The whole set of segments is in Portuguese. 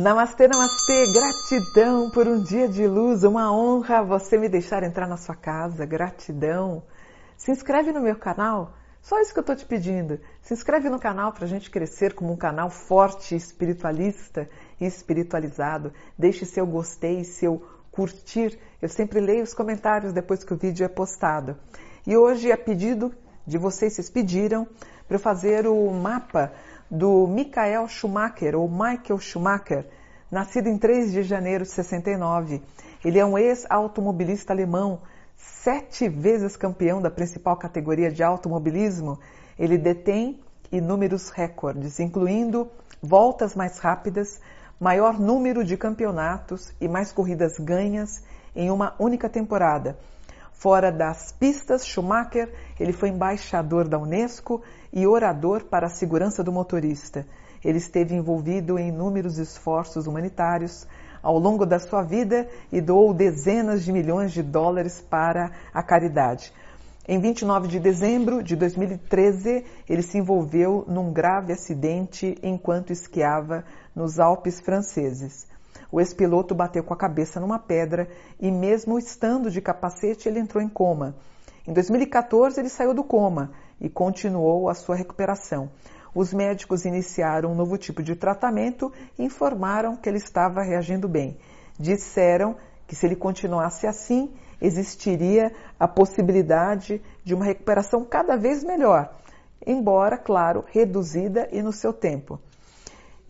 Namastê, namastê, gratidão por um dia de luz, uma honra você me deixar entrar na sua casa, gratidão. Se inscreve no meu canal, só isso que eu estou te pedindo. Se inscreve no canal para a gente crescer como um canal forte, espiritualista e espiritualizado. Deixe seu gostei, seu curtir. Eu sempre leio os comentários depois que o vídeo é postado. E hoje, a pedido de vocês, vocês pediram para eu fazer o mapa do Michael Schumacher, ou Michael Schumacher, nascido em 3 de janeiro de 69. Ele é um ex-automobilista alemão, sete vezes campeão da principal categoria de automobilismo. Ele detém inúmeros recordes, incluindo voltas mais rápidas, maior número de campeonatos e mais corridas ganhas em uma única temporada. Fora das pistas, Schumacher, ele foi embaixador da Unesco e orador para a segurança do motorista. Ele esteve envolvido em inúmeros esforços humanitários ao longo da sua vida e doou dezenas de milhões de dólares para a caridade. Em 29 de dezembro de 2013, ele se envolveu num grave acidente enquanto esquiava nos Alpes franceses. O ex-piloto bateu com a cabeça numa pedra e, mesmo estando de capacete, ele entrou em coma. Em 2014, ele saiu do coma e continuou a sua recuperação. Os médicos iniciaram um novo tipo de tratamento e informaram que ele estava reagindo bem. Disseram que se ele continuasse assim, existiria a possibilidade de uma recuperação cada vez melhor, embora, claro, reduzida e no seu tempo.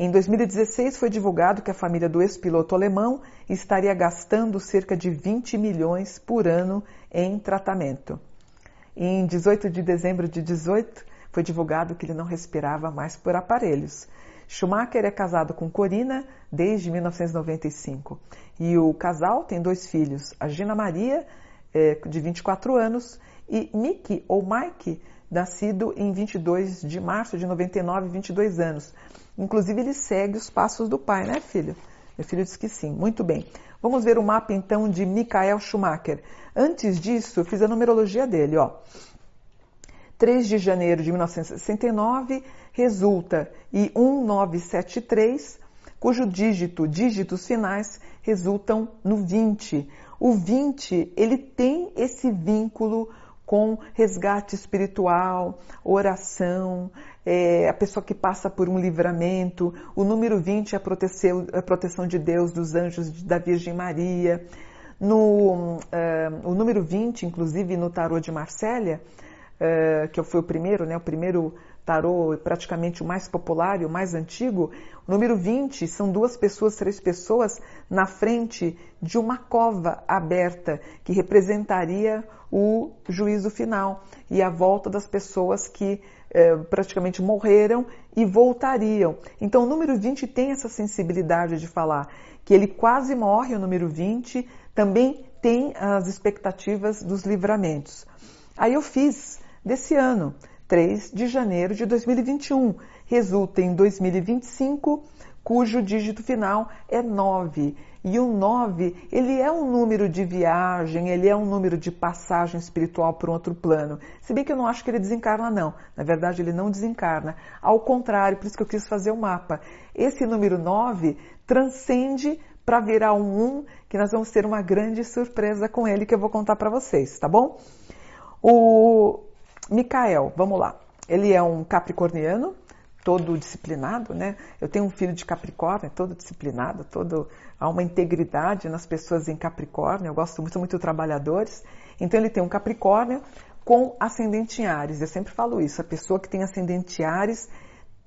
Em 2016 foi divulgado que a família do ex-piloto alemão estaria gastando cerca de 20 milhões por ano em tratamento. Em 18 de dezembro de 18 foi divulgado que ele não respirava mais por aparelhos. Schumacher é casado com Corina desde 1995 e o casal tem dois filhos, a Gina Maria, é, de 24 anos, e Mickey ou Mike, nascido em 22 de março de 99, 22 anos. Inclusive, ele segue os passos do pai, né, filho? Meu filho disse que sim. Muito bem. Vamos ver o mapa então de Michael Schumacher. Antes disso, eu fiz a numerologia dele, ó. 3 de janeiro de 1969 resulta em 1973, cujo dígito, dígitos finais resultam no 20. O 20, ele tem esse vínculo com resgate espiritual, oração, é, a pessoa que passa por um livramento. O número 20 é a proteção, a proteção de Deus, dos anjos da Virgem Maria. No, uh, o número 20, inclusive no tarô de Marsella, uh, que foi o primeiro, né, o primeiro tarô praticamente o mais popular e o mais antigo, o número 20 são duas pessoas, três pessoas na frente de uma cova aberta que representaria o juízo final e a volta das pessoas que eh, praticamente morreram e voltariam. Então o número 20 tem essa sensibilidade de falar que ele quase morre, o número 20, também tem as expectativas dos livramentos. Aí eu fiz desse ano. 3 de janeiro de 2021. Resulta em 2025, cujo dígito final é 9. E o 9, ele é um número de viagem, ele é um número de passagem espiritual para um outro plano. Se bem que eu não acho que ele desencarna, não. Na verdade, ele não desencarna. Ao contrário, por isso que eu quis fazer o mapa. Esse número 9 transcende para virar um 1, que nós vamos ter uma grande surpresa com ele que eu vou contar para vocês, tá bom? O, Micael, vamos lá. Ele é um capricorniano, todo disciplinado, né? Eu tenho um filho de Capricórnio, todo disciplinado, todo há uma integridade nas pessoas em Capricórnio. Eu gosto muito, muito trabalhadores. Então ele tem um Capricórnio com ascendente em Ares. Eu sempre falo isso. A pessoa que tem ascendente em Ares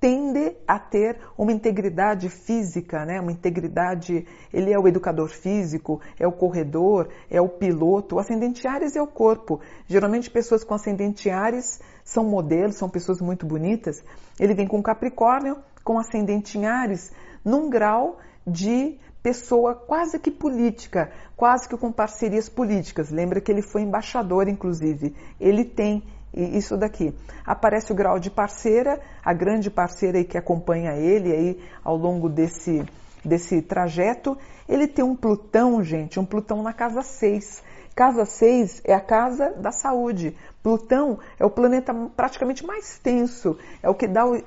tende a ter uma integridade física, né? Uma integridade. Ele é o educador físico, é o corredor, é o piloto. O ascendente Ares é o corpo. Geralmente pessoas com ascendente Ares são modelos, são pessoas muito bonitas. Ele vem com Capricórnio, com ascendente em Ares, num grau de pessoa quase que política, quase que com parcerias políticas. Lembra que ele foi embaixador, inclusive. Ele tem isso daqui. Aparece o grau de parceira, a grande parceira aí que acompanha ele aí ao longo desse, desse trajeto. Ele tem um Plutão, gente, um Plutão na casa 6. Casa 6 é a casa da saúde. Plutão é o planeta praticamente mais tenso, é o que dá o, é,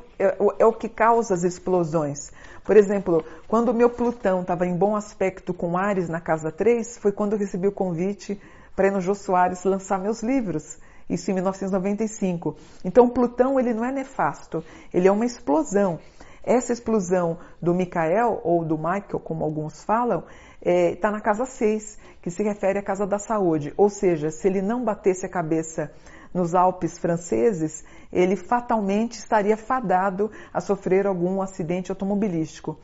é o que causa as explosões. Por exemplo, quando o meu Plutão estava em bom aspecto com Ares na casa 3, foi quando eu recebi o convite para ir no Jô Soares lançar meus livros. Isso em 1995. Então, Plutão ele não é nefasto, ele é uma explosão. Essa explosão do Michael, ou do Michael, como alguns falam, está é, tá na casa 6, que se refere à casa da saúde. Ou seja, se ele não batesse a cabeça nos Alpes franceses, ele fatalmente estaria fadado a sofrer algum acidente automobilístico.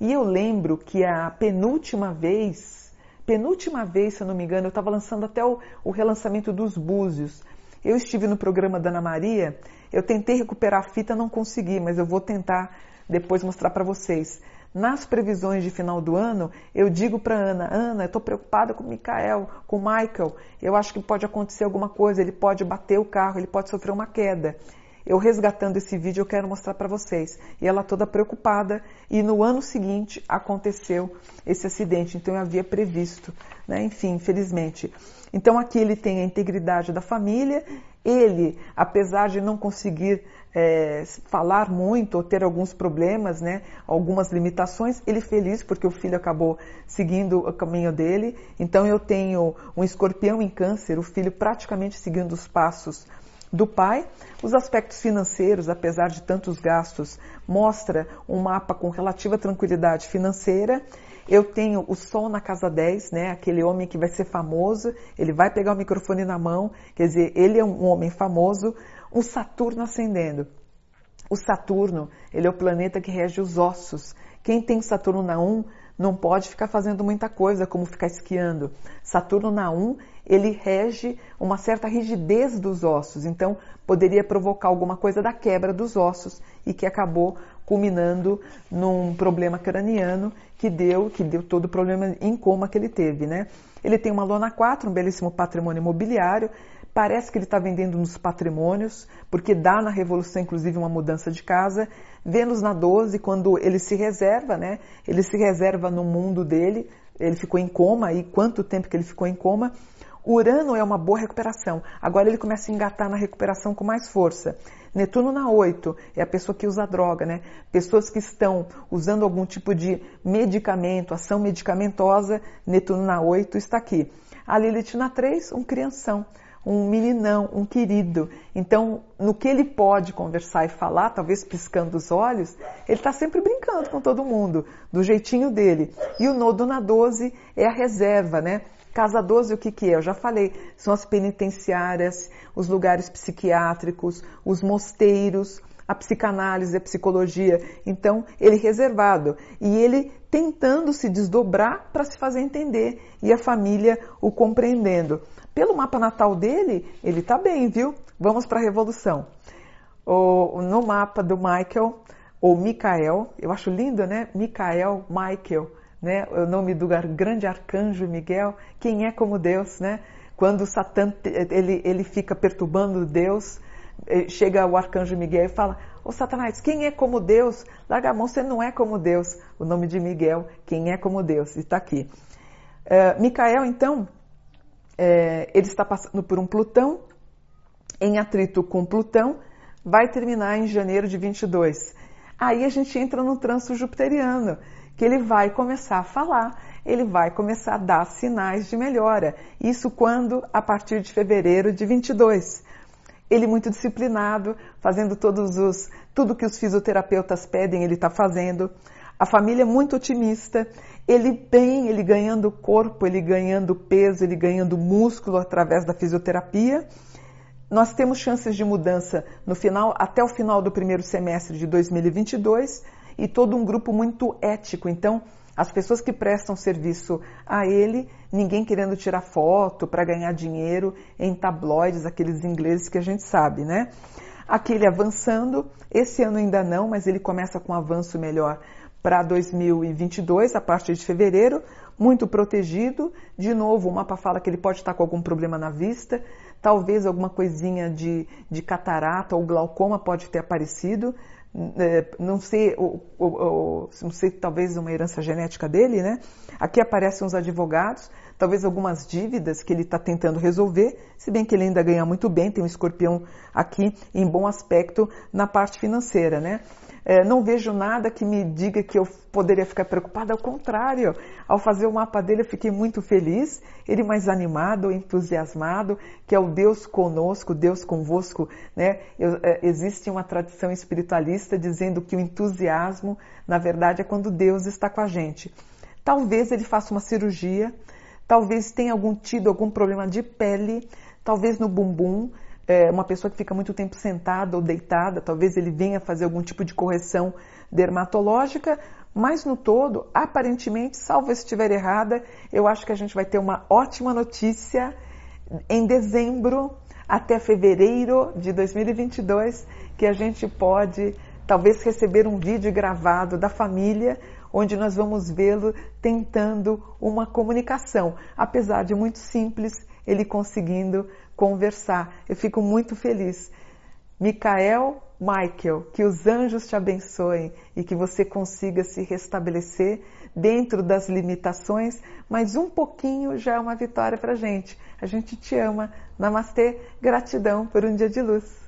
E eu lembro que a penúltima vez, penúltima vez, se eu não me engano, eu estava lançando até o, o relançamento dos Búzios. Eu estive no programa da Ana Maria, eu tentei recuperar a fita, não consegui, mas eu vou tentar depois mostrar para vocês. Nas previsões de final do ano, eu digo para Ana, Ana, eu estou preocupada com o Michael, com o Michael. Eu acho que pode acontecer alguma coisa, ele pode bater o carro, ele pode sofrer uma queda. Eu resgatando esse vídeo, eu quero mostrar para vocês. E ela toda preocupada. E no ano seguinte aconteceu esse acidente. Então eu havia previsto, né? Enfim, infelizmente. Então aqui ele tem a integridade da família. Ele, apesar de não conseguir é, falar muito ou ter alguns problemas, né, algumas limitações, ele feliz porque o filho acabou seguindo o caminho dele. Então eu tenho um escorpião em câncer, o filho praticamente seguindo os passos do pai. Os aspectos financeiros, apesar de tantos gastos, mostra um mapa com relativa tranquilidade financeira. Eu tenho o Sol na casa 10, né? Aquele homem que vai ser famoso, ele vai pegar o microfone na mão, quer dizer, ele é um homem famoso, um Saturno ascendendo. O Saturno, ele é o planeta que rege os ossos. Quem tem Saturno na 1 não pode ficar fazendo muita coisa, como ficar esquiando. Saturno na 1, ele rege uma certa rigidez dos ossos, então poderia provocar alguma coisa da quebra dos ossos e que acabou culminando num problema craniano que deu, que deu todo o problema em coma que ele teve, né? Ele tem uma lona 4, um belíssimo patrimônio imobiliário, Parece que ele está vendendo nos patrimônios, porque dá na Revolução, inclusive, uma mudança de casa. Vênus na 12, quando ele se reserva, né? Ele se reserva no mundo dele, ele ficou em coma, e quanto tempo que ele ficou em coma. Urano é uma boa recuperação. Agora ele começa a engatar na recuperação com mais força. Netuno na 8 é a pessoa que usa droga, né? Pessoas que estão usando algum tipo de medicamento, ação medicamentosa, Netuno na 8 está aqui. A Lilith na 3, um crianção um meninão, um querido. Então, no que ele pode conversar e falar, talvez piscando os olhos, ele está sempre brincando com todo mundo, do jeitinho dele. E o nodo na 12 é a reserva, né? Casa 12, o que, que é? Eu já falei, são as penitenciárias, os lugares psiquiátricos, os mosteiros, a psicanálise, a psicologia. Então, ele reservado. E ele tentando se desdobrar para se fazer entender. E a família o compreendendo. Pelo mapa natal dele, ele está bem, viu? Vamos para a revolução. O, no mapa do Michael, ou Micael, eu acho lindo, né? Micael, Michael, né? O nome do grande arcanjo Miguel, quem é como Deus, né? Quando Satã ele, ele fica perturbando Deus, eh, chega o arcanjo Miguel e fala: Ô Satanás, quem é como Deus? Larga a mão, você não é como Deus. O nome de Miguel, quem é como Deus, está aqui. Uh, Micael, então, é, ele está passando por um Plutão em atrito com Plutão, vai terminar em janeiro de 22. Aí a gente entra no trânsito jupiteriano, que ele vai começar a falar, ele vai começar a dar sinais de melhora. Isso quando? A partir de fevereiro de 22. Ele muito disciplinado, fazendo todos os tudo que os fisioterapeutas pedem, ele está fazendo. A família é muito otimista, ele bem, ele ganhando corpo, ele ganhando peso, ele ganhando músculo através da fisioterapia. Nós temos chances de mudança no final, até o final do primeiro semestre de 2022 e todo um grupo muito ético. Então, as pessoas que prestam serviço a ele, ninguém querendo tirar foto para ganhar dinheiro em tabloides, aqueles ingleses que a gente sabe, né? Aquele avançando, esse ano ainda não, mas ele começa com um avanço melhor para 2022, a partir de fevereiro, muito protegido. De novo, o mapa fala que ele pode estar com algum problema na vista, talvez alguma coisinha de, de catarata ou glaucoma pode ter aparecido. É, não sei, ou, ou, não sei, talvez uma herança genética dele, né? Aqui aparecem os advogados, talvez algumas dívidas que ele está tentando resolver, se bem que ele ainda ganha muito bem, tem um escorpião aqui em bom aspecto na parte financeira, né? É, não vejo nada que me diga que eu poderia ficar preocupada, ao contrário, ao fazer o mapa dele eu fiquei muito feliz, ele mais animado, entusiasmado, que é o Deus conosco, Deus convosco, né? Eu, é, existe uma tradição espiritualista dizendo que o entusiasmo, na verdade, é quando Deus está com a gente. Talvez ele faça uma cirurgia, talvez tenha algum tido algum problema de pele, talvez no bumbum, é, uma pessoa que fica muito tempo sentada ou deitada, talvez ele venha fazer algum tipo de correção dermatológica, mas no todo, aparentemente, salvo se estiver errada, eu acho que a gente vai ter uma ótima notícia em dezembro até fevereiro de 2022, que a gente pode talvez receber um vídeo gravado da família onde nós vamos vê-lo tentando uma comunicação, apesar de muito simples, ele conseguindo conversar. Eu fico muito feliz. Micael, Michael, que os anjos te abençoem e que você consiga se restabelecer dentro das limitações, mas um pouquinho já é uma vitória para gente. A gente te ama. Namastê, gratidão por um dia de luz.